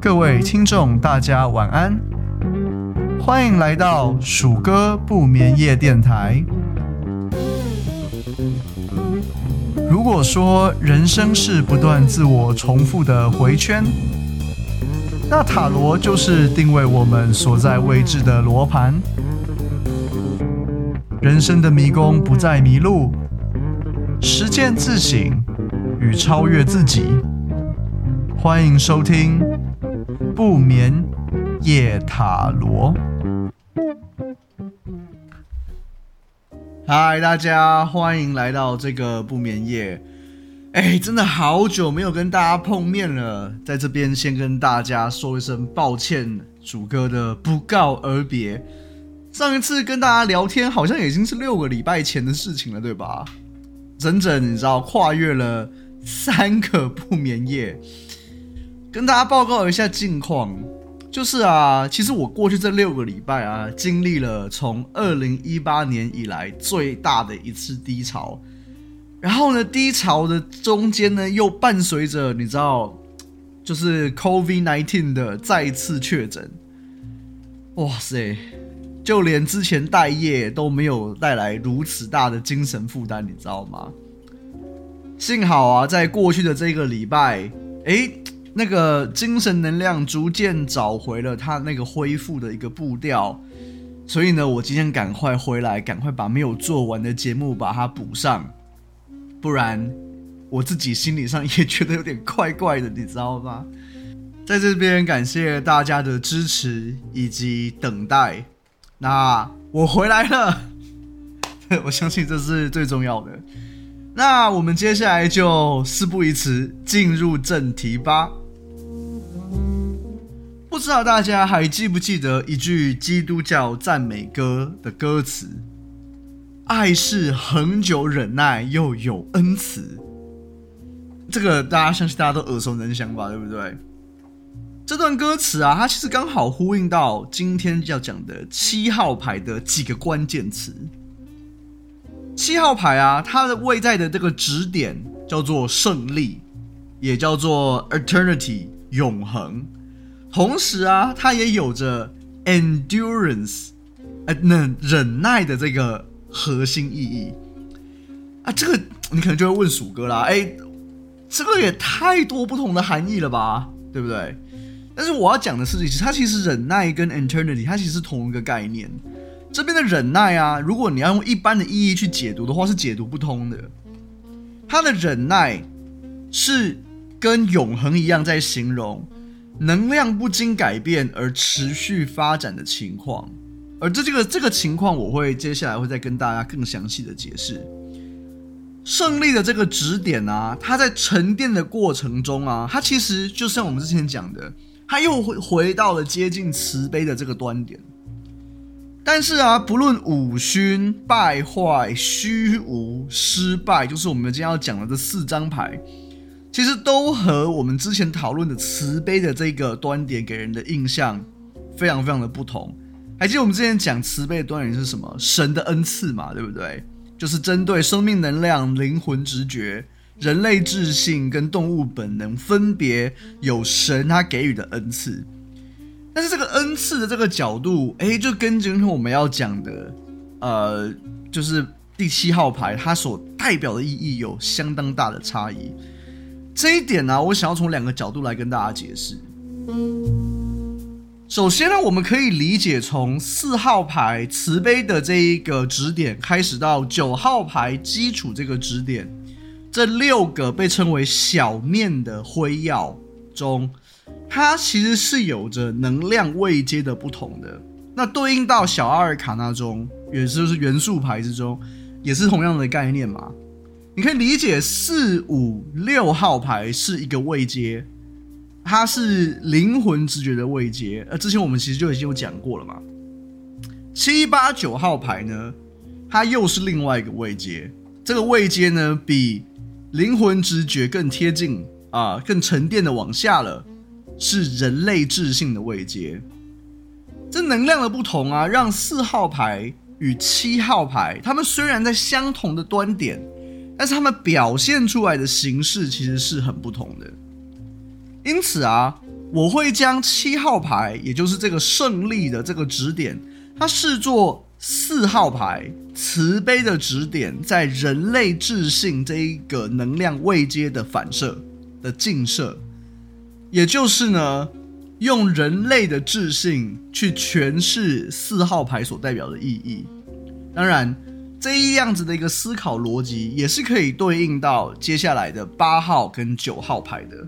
各位听众，大家晚安，欢迎来到鼠哥不眠夜电台。如果说人生是不断自我重复的回圈，那塔罗就是定位我们所在位置的罗盘。人生的迷宫不再迷路，实践自省与超越自己。欢迎收听不眠夜塔罗。嗨，大家欢迎来到这个不眠夜。哎，真的好久没有跟大家碰面了，在这边先跟大家说一声抱歉，主哥的不告而别。上一次跟大家聊天，好像已经是六个礼拜前的事情了，对吧？整整你知道跨越了三个不眠夜，跟大家报告一下近况。就是啊，其实我过去这六个礼拜啊，经历了从二零一八年以来最大的一次低潮。然后呢，低潮的中间呢，又伴随着你知道，就是 COVID-19 的再次确诊。哇塞，就连之前待业都没有带来如此大的精神负担，你知道吗？幸好啊，在过去的这个礼拜，诶，那个精神能量逐渐找回了它那个恢复的一个步调。所以呢，我今天赶快回来，赶快把没有做完的节目把它补上。不然，我自己心理上也觉得有点怪怪的，你知道吗？在这边感谢大家的支持以及等待。那我回来了，我相信这是最重要的。那我们接下来就事不宜迟，进入正题吧。不知道大家还记不记得一句基督教赞美歌的歌词？爱是恒久忍耐又有恩慈，这个大家相信大家都耳熟能详吧，对不对？这段歌词啊，它其实刚好呼应到今天要讲的七号牌的几个关键词。七号牌啊，它的位在的这个指点叫做胜利，也叫做 eternity 永恒。同时啊，它也有着 endurance，呃，忍忍耐的这个。核心意义啊，这个你可能就会问鼠哥啦，哎，这个也太多不同的含义了吧，对不对？但是我要讲的是，其实它其实忍耐跟 eternity 它其实是同一个概念。这边的忍耐啊，如果你要用一般的意义去解读的话，是解读不通的。它的忍耐是跟永恒一样，在形容能量不经改变而持续发展的情况。而这这个这个情况，我会接下来会再跟大家更详细的解释。胜利的这个指点啊，它在沉淀的过程中啊，它其实就像我们之前讲的，他又回回到了接近慈悲的这个端点。但是啊，不论五勋、败坏、虚无、失败，就是我们今天要讲的这四张牌，其实都和我们之前讨论的慈悲的这个端点给人的印象非常非常的不同。还记得我们之前讲慈悲的端点是什么？神的恩赐嘛，对不对？就是针对生命能量、灵魂直觉、人类智性跟动物本能，分别有神他给予的恩赐。但是这个恩赐的这个角度，哎，就跟今天我们要讲的，呃，就是第七号牌它所代表的意义有相当大的差异。这一点呢、我想要从两个角度来跟大家解释。首先呢，我们可以理解从四号牌慈悲的这一个指点开始到九号牌基础这个指点，这六个被称为小面的灰曜中，它其实是有着能量位阶的不同的。那对应到小阿尔卡纳中，也就是元素牌之中，也是同样的概念嘛。你可以理解四五六号牌是一个位阶。它是灵魂直觉的位阶，呃，之前我们其实就已经有讲过了嘛。七八九号牌呢，它又是另外一个位阶，这个位阶呢比灵魂直觉更贴近啊、更沉淀的往下了，是人类智性的位阶。这能量的不同啊，让四号牌与七号牌，他们虽然在相同的端点，但是他们表现出来的形式其实是很不同的。因此啊，我会将七号牌，也就是这个胜利的这个指点，它视作四号牌慈悲的指点，在人类智性这一个能量位阶的反射的镜射，也就是呢，用人类的智性去诠释四号牌所代表的意义。当然，这一样子的一个思考逻辑，也是可以对应到接下来的八号跟九号牌的。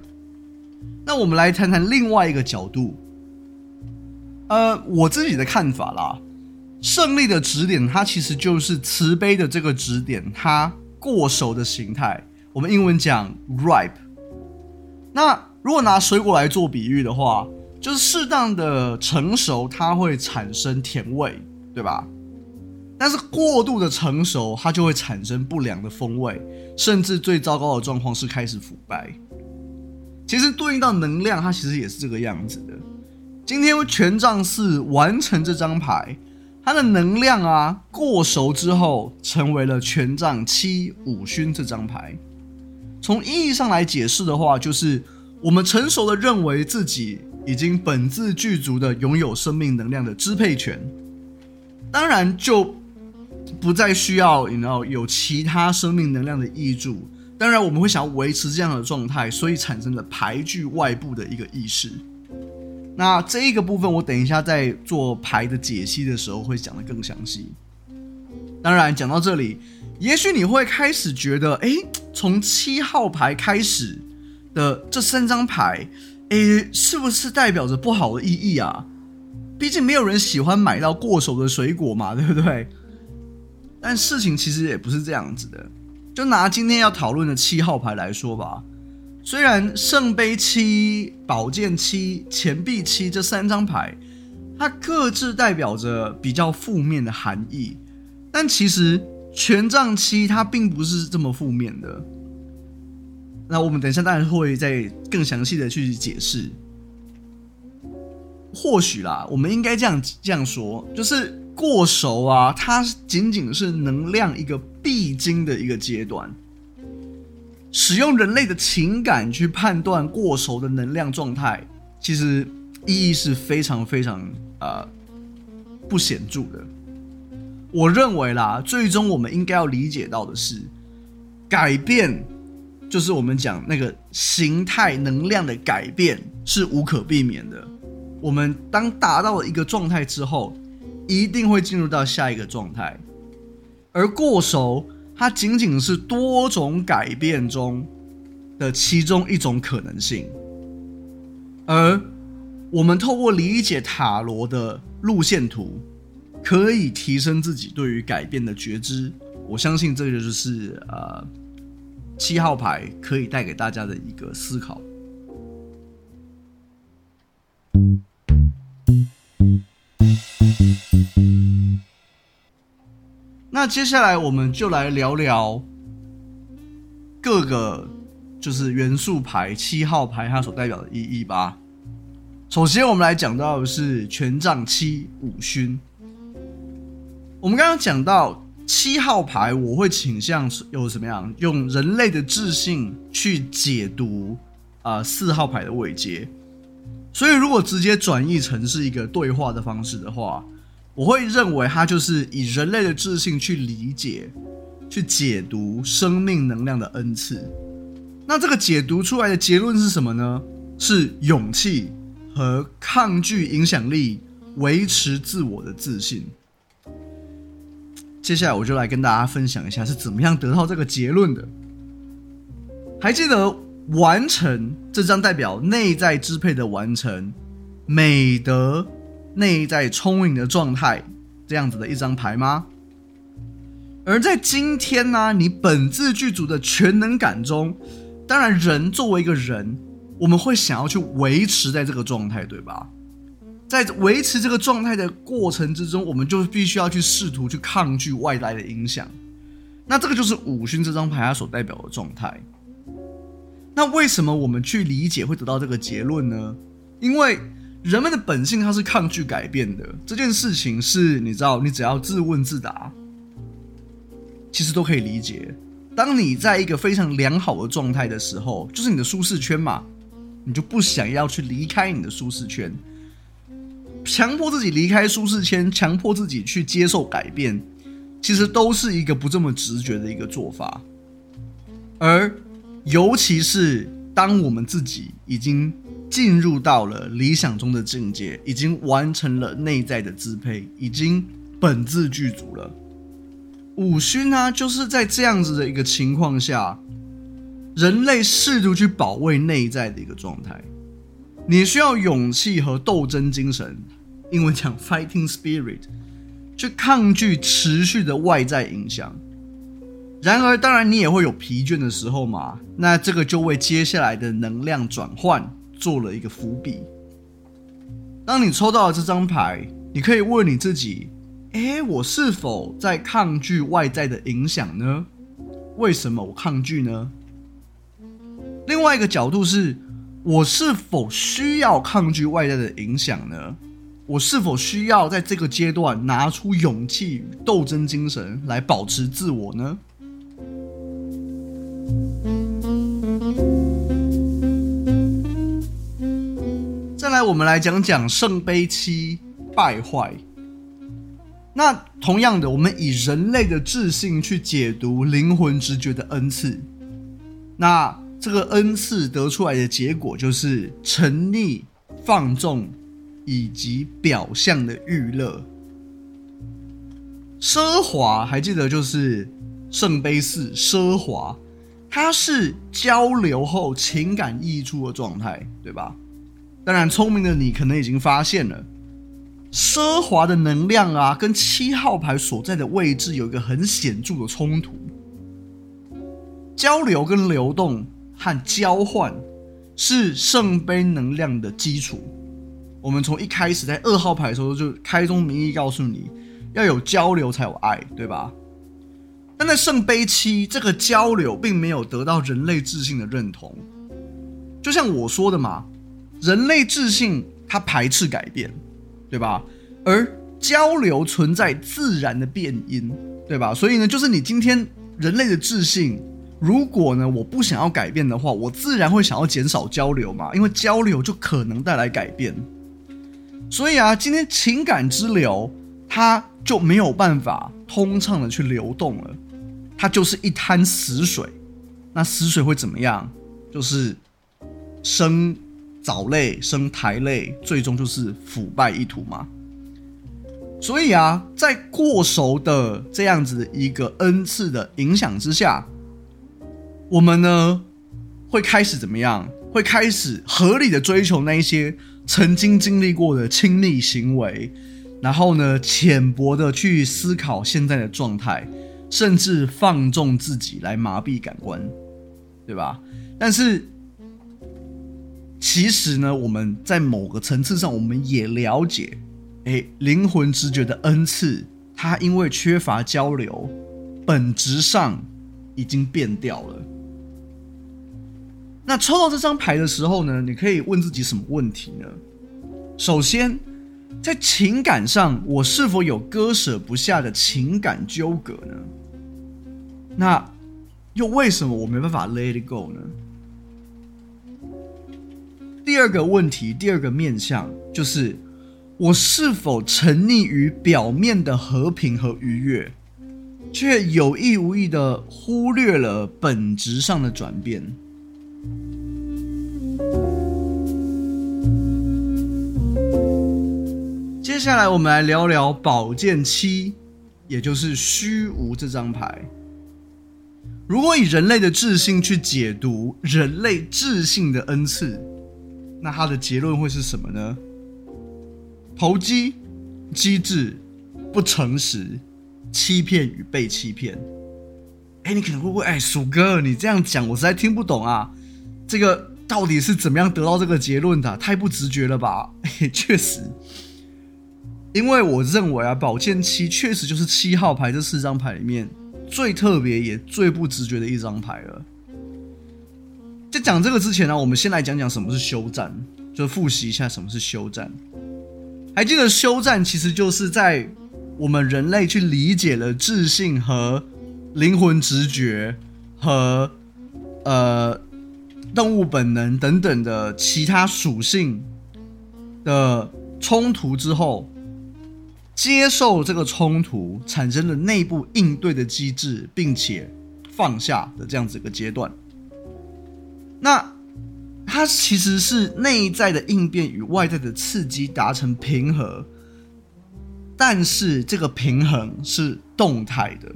那我们来谈谈另外一个角度，呃，我自己的看法啦。胜利的指点，它其实就是慈悲的这个指点，它过熟的形态。我们英文讲 ripe。那如果拿水果来做比喻的话，就是适当的成熟，它会产生甜味，对吧？但是过度的成熟，它就会产生不良的风味，甚至最糟糕的状况是开始腐败。其实对应到能量，它其实也是这个样子的。今天权杖四完成这张牌。它的能量啊，过熟之后成为了权杖七五勋这张牌。从意义上来解释的话，就是我们成熟的认为自己已经本自具足的拥有生命能量的支配权，当然就不再需要你知道有其他生命能量的挹注。当然我们会想要维持这样的状态，所以产生了排拒外部的一个意识。那这一个部分，我等一下在做牌的解析的时候会讲得更详细。当然，讲到这里，也许你会开始觉得，哎，从七号牌开始的这三张牌，哎，是不是代表着不好的意义啊？毕竟没有人喜欢买到过手的水果嘛，对不对？但事情其实也不是这样子的。就拿今天要讨论的七号牌来说吧。虽然圣杯七、宝剑七、钱币七这三张牌，它各自代表着比较负面的含义，但其实权杖七它并不是这么负面的。那我们等一下当然会再更详细的去解释。或许啦，我们应该这样这样说，就是过熟啊，它仅仅是能量一个必经的一个阶段。使用人类的情感去判断过熟的能量状态，其实意义是非常非常呃不显著的。我认为啦，最终我们应该要理解到的是，改变就是我们讲那个形态能量的改变是无可避免的。我们当达到了一个状态之后，一定会进入到下一个状态，而过熟。它仅仅是多种改变中的其中一种可能性，而我们透过理解塔罗的路线图，可以提升自己对于改变的觉知。我相信这个就是呃七号牌可以带给大家的一个思考。那接下来我们就来聊聊各个就是元素牌七号牌它所代表的意义吧。首先，我们来讲到的是权杖七五勋。我们刚刚讲到七号牌，我会倾向有什么样用人类的智性去解读啊、呃、四号牌的位阶。所以，如果直接转译成是一个对话的方式的话。我会认为它就是以人类的智性去理解、去解读生命能量的恩赐。那这个解读出来的结论是什么呢？是勇气和抗拒影响力、维持自我的自信。接下来我就来跟大家分享一下是怎么样得到这个结论的。还记得完成这张代表内在支配的完成美德。内在充盈的状态，这样子的一张牌吗？而在今天呢、你本自具足的全能感中，当然，人作为一个人，我们会想要去维持在这个状态，对吧？在维持这个状态的过程之中，我们就必须要去试图去抗拒外来的影响。那这个就是五勋这张牌它所代表的状态。那为什么我们去理解会得到这个结论呢？因为。人们的本性，它是抗拒改变的。这件事情是你知道，你只要自问自答，其实都可以理解。当你在一个非常良好的状态的时候，就是你的舒适圈嘛，你就不想要去离开你的舒适圈，强迫自己离开舒适圈，强迫自己去接受改变，其实都是一个不这么直觉的一个做法。而尤其是当我们自己已经进入到了理想中的境界，已经完成了内在的支配，已经本质具足了。五虚呢，就是在这样子的一个情况下，人类试图去保卫内在的一个状态。你需要勇气和斗争精神，英文讲 fighting spirit，去抗拒持续的外在影响。然而，当然你也会有疲倦的时候嘛。那这个就为接下来的能量转换做了一个伏笔。当你抽到了这张牌，你可以问你自己。诶，我是否在抗拒外在的影响呢？为什么我抗拒呢？另外一个角度是，我是否需要抗拒外在的影响呢？我是否需要在这个阶段拿出勇气与斗争精神来保持自我呢？我们来讲讲圣杯七败坏。那同样的，我们以人类的智性去解读灵魂直觉的恩赐，那这个恩赐得出来的结果就是沉溺、放纵以及表象的娱乐、奢华。还记得就是圣杯四奢华，它是交流后情感溢出的状态，对吧？当然，聪明的你可能已经发现了。奢华的能量啊，跟七号牌所在的位置有一个很显著的冲突。交流跟流动和交换是圣杯能量的基础。我们从一开始在二号牌的时候就开宗明义告诉你要有交流才有爱，对吧？但在圣杯七，这个交流并没有得到人类自信的认同。就像我说的嘛，人类智性它排斥改变。对吧？而交流存在自然的变因，对吧？所以呢，就是你今天人类的智性，如果呢我不想要改变的话，我自然会想要减少交流嘛，因为交流就可能带来改变。所以啊，今天情感之流它就没有办法通畅的去流动了，它就是一滩死水。那死水会怎么样？就是生。藻类生苔类，最终就是腐败一途嘛。所以啊，在过熟的这样子一个恩赐的影响之下，我们呢会开始怎么样？会开始合理的追求那一些曾经经历过的亲密行为，然后呢浅薄的去思考现在的状态，甚至放纵自己来麻痹感官，对吧？但是。其实呢，我们在某个层次上，我们也了解，诶，灵魂直觉的恩赐，它因为缺乏交流，本质上已经变掉了。那抽到这张牌的时候呢，你可以问自己什么问题呢？首先，在情感上，我是否有割舍不下的情感纠葛呢？那又为什么我没办法 let it go 呢？第二个问题，第二个面向就是，我是否沉溺于表面的和平和愉悦，却有意无意的忽略了本质上的转变？接下来，我们来聊聊宝剑七，也就是虚无这张牌。如果以人类的智性去解读人类智性的恩赐。那他的结论会是什么呢？投机、机智、不诚实、欺骗与被欺骗。哎，你可能会问，哎，鼠哥，你这样讲我实在听不懂啊。这个到底是怎么样得到这个结论的？太不直觉了吧？确实，因为我认为啊，宝剑七确实就是七号牌这四张牌里面最特别也最不直觉的一张牌了。在讲这个之前呢，我们先来讲讲什么是休战，就复习一下什么是休战。还记得休战其实就是在我们人类去理解了智性和灵魂直觉，和呃动物本能等等的其他属性的冲突之后，接受这个冲突产生了内部应对的机制，并且放下的这样子一个阶段。那它其实是内在的应变与外在的刺激达成平衡，但是这个平衡是动态的，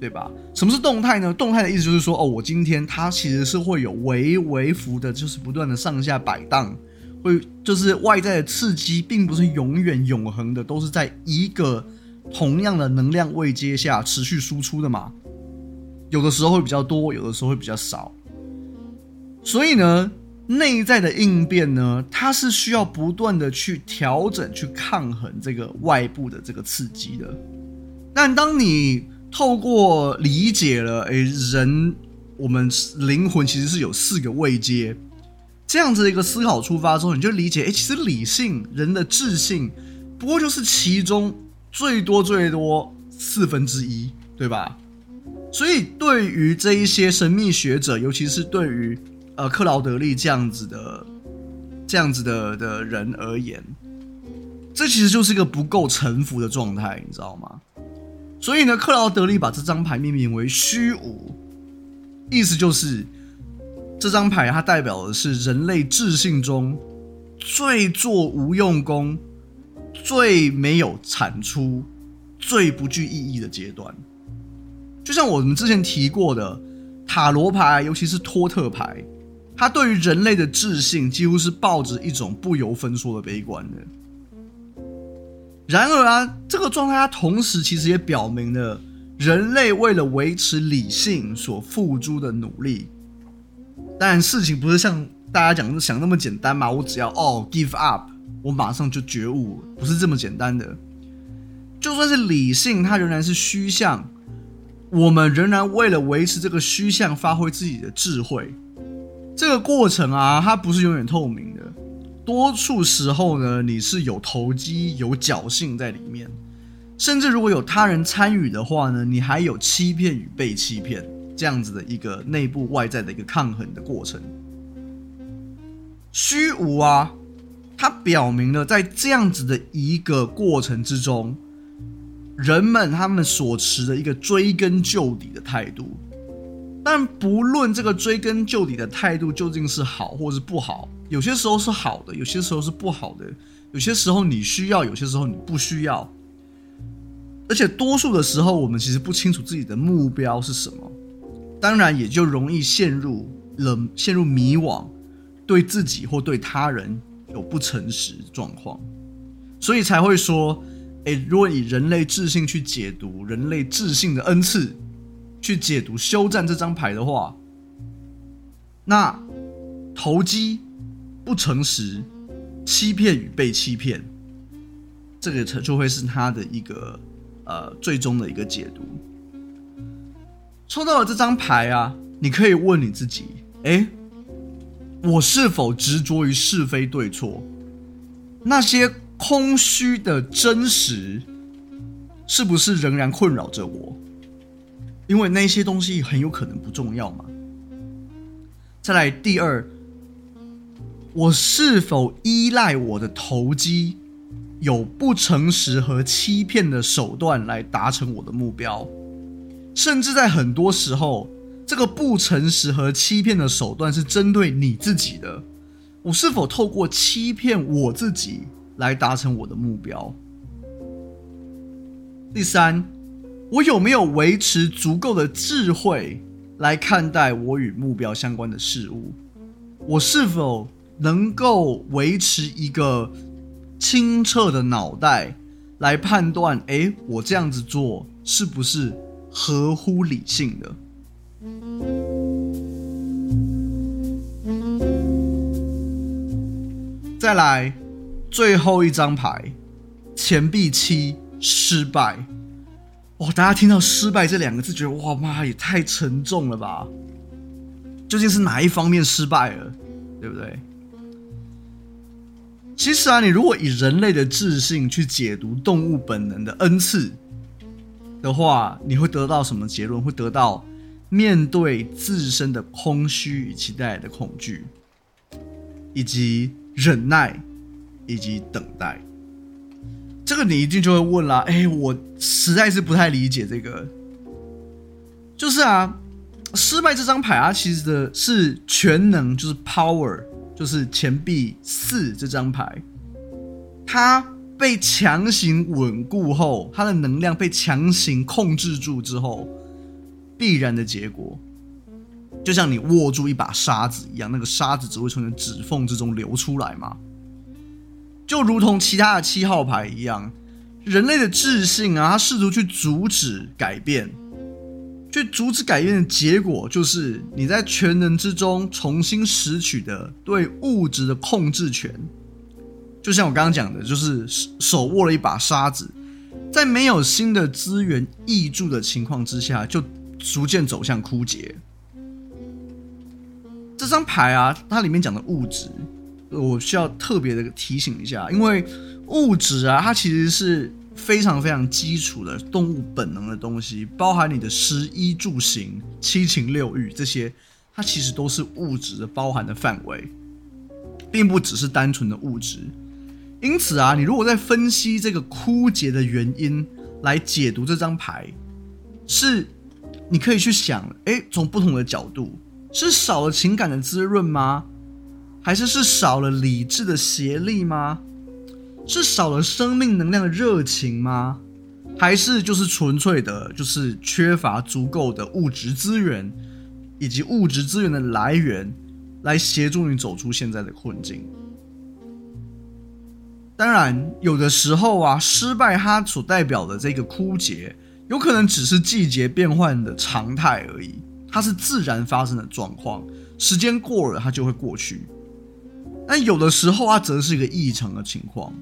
对吧？什么是动态呢？动态的意思就是说，哦，我今天它其实是会有微微幅的，就是不断的上下摆荡。会就是外在的刺激，并不是永远永恒的，都是在一个同样的能量位阶下持续输出的嘛。有的时候会比较多，有的时候会比较少。所以呢，内在的应变呢，它是需要不断的去调整、去抗衡这个外部的这个刺激的。但当你透过理解了，诶，人我们灵魂其实是有四个位阶。这样子的一个思考出发之后，你就理解，哎，其实理性人的智性，不过就是其中最多最多四分之一，对吧？所以对于这一些神秘学者，尤其是对于呃克劳德利这样子的这样子的的人而言，这其实就是一个不够臣服的状态，你知道吗？所以呢，克劳德利把这张牌命名为虚无，意思就是。这张牌它代表的是人类智性中最做无用功、最没有产出、最不具意义的阶段。就像我们之前提过的塔罗牌，尤其是托特牌，它对于人类的智性几乎是抱着一种不由分说的悲观的。然而啊，这个状态它同时其实也表明了人类为了维持理性所付诸的努力。但事情不是像大家讲的想那么简单嘛？我只要哦 give up，我马上就觉悟，不是这么简单的。就算是理性，它仍然是虚像。我们仍然为了维持这个虚像，发挥自己的智慧。这个过程啊，它不是永远透明的。多数时候呢，你是有投机、有侥幸在里面。甚至如果有他人参与的话呢，你还有欺骗与被欺骗。这样子的一个内部外在的一个抗衡的过程，虚无啊，它表明了在这样子的一个过程之中，人们他们所持的一个追根究底的态度。但不论这个追根究底的态度究竟是好或是不好，有些时候是好的，有些时候是不好的，有些时候你需要，有些时候你不需要。而且多数的时候，我们其实不清楚自己的目标是什么。当然也就容易陷入了陷入迷惘，对自己或对他人有不诚实状况，所以才会说，诶，如果以人类智性去解读人类智性的恩赐，去解读休战这张牌的话，那投机、不诚实、欺骗与被欺骗，这个就会是他的一个呃最终的一个解读。抽到了这张牌啊，你可以问你自己：诶，我是否执着于是非对错？那些空虚的真实，是不是仍然困扰着我？因为那些东西很有可能不重要嘛。再来第二，我是否依赖我的投机，有不诚实和欺骗的手段来达成我的目标？甚至在很多时候，这个不诚实和欺骗的手段是针对你自己的。我是否透过欺骗我自己来达成我的目标？第三，我有没有维持足够的智慧来看待我与目标相关的事物？我是否能够维持一个清澈的脑袋来判断？诶，我这样子做是不是？合乎理性的。再来，最后一张牌，钱币七，失败。哇，大家听到“失败”这两个字，觉得哇妈也太沉重了吧？究竟是哪一方面失败了，对不对？其实啊，你如果以人类的智性去解读动物本能的恩赐。的话，你会得到什么结论？会得到面对自身的空虚与其带来的恐惧，以及忍耐，以及等待。这个你一定就会问啦，哎，我实在是不太理解这个。就是啊，失败这张牌啊，其实的是全能，就是 power，就是钱币四这张牌，它被强行稳固后，它的能量被强行控制住之后，必然的结果，就像你握住一把沙子一样，那个沙子只会从你的指缝之中流出来嘛。就如同其他的七号牌一样，人类的智性啊，他试图去阻止改变，去阻止改变的结果，就是你在权能之中重新拾取的对物质的控制权。就像我刚刚讲的，就是手握了一把沙子，在没有新的资源挹注的情况之下，就逐渐走向枯竭。这张牌啊，它里面讲的物质。我需要特别的提醒一下，因为物质啊，它其实是非常非常基础的动物本能的东西，包含你的食衣住行、七情六欲这些，它其实都是物质的包含的范围，并不只是单纯的物质。因此啊，你如果在分析这个枯竭的原因来解读这张牌，是你可以去想，诶，从不同的角度，是少了情感的滋润吗？还是是少了理智的协力吗？是少了生命能量的热情吗？还是就是纯粹的，就是缺乏足够的物质资源，以及物质资源的来源，来协助你走出现在的困境？当然，有的时候啊，失败它所代表的这个枯竭，有可能只是季节变换的常态而已，它是自然发生的状况，时间过了它就会过去。但有的时候，它则是一个异常的情况。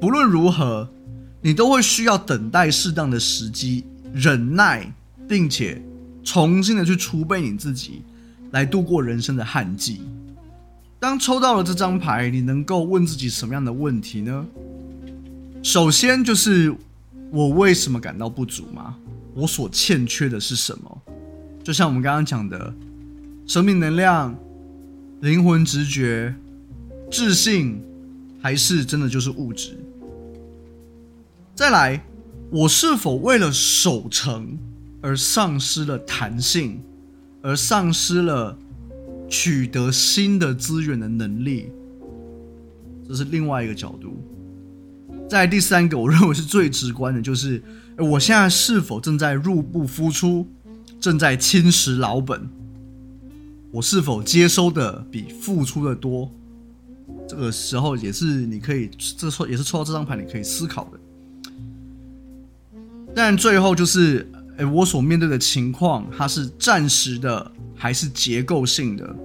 不论如何，你都会需要等待适当的时机，忍耐，并且重新的去储备你自己，来度过人生的旱季。当抽到了这张牌，你能够问自己什么样的问题呢？首先就是我为什么感到不足吗？我所欠缺的是什么？就像我们刚刚讲的，生命能量、灵魂直觉。自信，还是真的就是物质？再来，我是否为了守成而丧失了弹性，而丧失了取得新的资源的能力？这是另外一个角度。在第三个，我认为是最直观的，就是我现在是否正在入不敷出，正在侵蚀老本？我是否接收的比付出的多？这个时候也是你可以，这抽也是抽到这张牌，你可以思考的。但最后就是，哎，我所面对的情况，它是暂时的还是结构性的？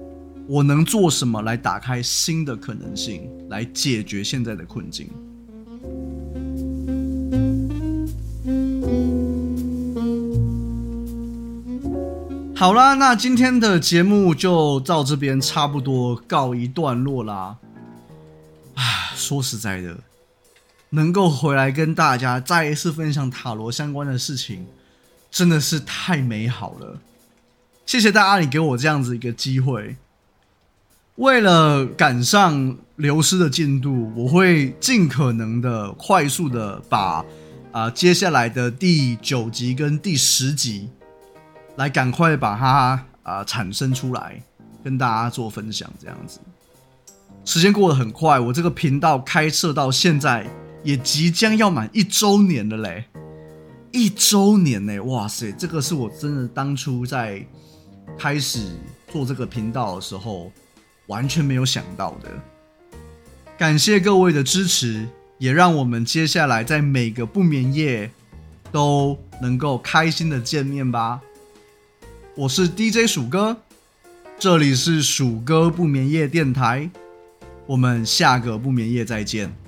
我能做什么来打开新的可能性，来解决现在的困境？好啦，那今天的节目就到这边，差不多告一段落啦。说实在的，能够回来跟大家再一次分享塔罗相关的事情，真的是太美好了。谢谢大家，你给我这样子一个机会。为了赶上流失的进度，我会尽可能的快速的把啊、接下来的第九集跟第十集，来赶快把它啊、产生出来，跟大家做分享，这样子。时间过得很快，我这个频道开设到现在也即将要满一周年了嘞！一周年呢，哇塞，这个是我真的当初在开始做这个频道的时候完全没有想到的。感谢各位的支持，也让我们接下来在每个不眠夜都能够开心的见面吧。我是 DJ 鼠哥，这里是鼠哥不眠夜电台。我们下个不眠夜再见。